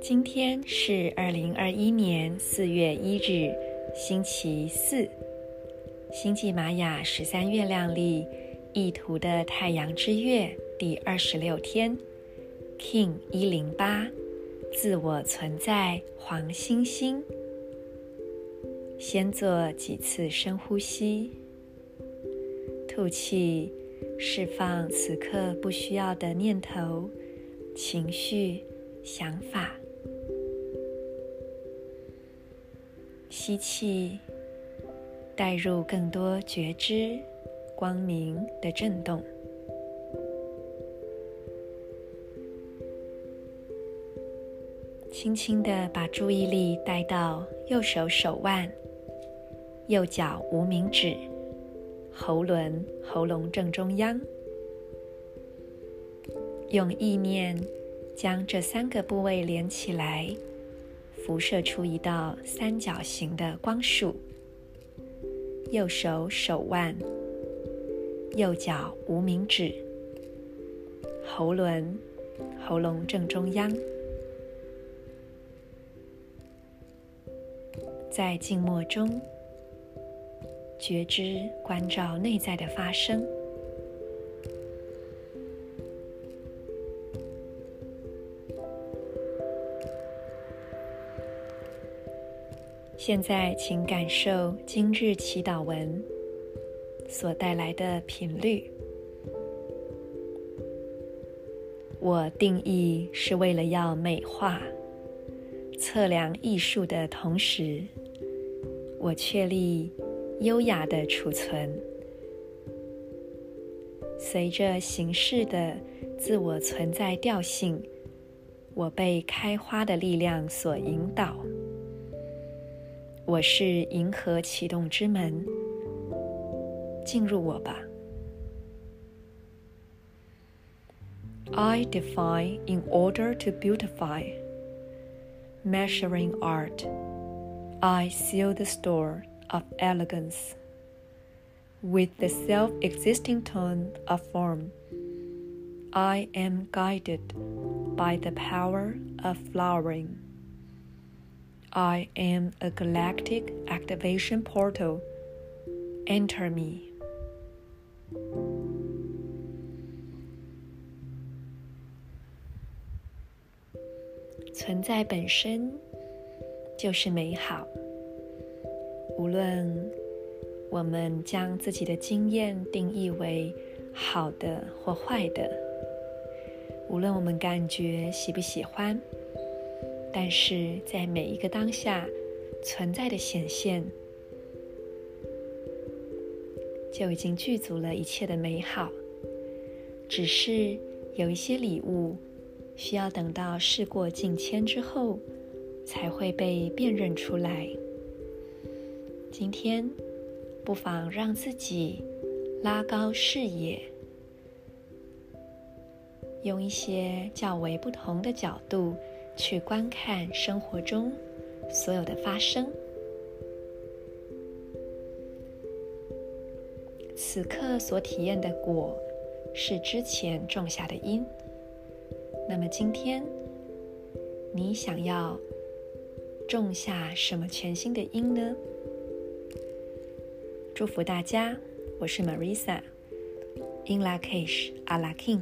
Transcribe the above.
今天是二零二一年四月一日，星期四，星际玛雅十三月亮历意图的太阳之月第二十六天，King 一零八，自我存在黄星星。先做几次深呼吸，吐气，释放此刻不需要的念头、情绪、想法。吸气，带入更多觉知、光明的震动。轻轻地把注意力带到右手手腕、右脚无名指、喉轮、喉咙正中央，用意念将这三个部位连起来。辐射出一道三角形的光束。右手手腕、右脚无名指、喉轮、喉咙正中央，在静默中觉知关照内在的发生。现在，请感受今日祈祷文所带来的频率。我定义是为了要美化、测量艺术的同时，我确立优雅的储存。随着形式的自我存在调性，我被开花的力量所引导。我是银河启动之门，进入我吧。I define in order to beautify, measuring art. I seal the store of elegance with the self-existing tone of form. I am guided by the power of flowering. I am a galactic activation portal. Enter me. 存在本身就是美好。 无论我们将自己的经验定义为好的或坏的，无论我们感觉喜不喜欢。但是在每一个当下存在的显现，就已经具足了一切的美好。只是有一些礼物，需要等到事过境迁之后，才会被辨认出来。今天，不妨让自己拉高视野，用一些较为不同的角度。去观看生活中所有的发生。此刻所体验的果，是之前种下的因。那么今天，你想要种下什么全新的因呢？祝福大家，我是 Marisa，In Lak'ech Ala K'in。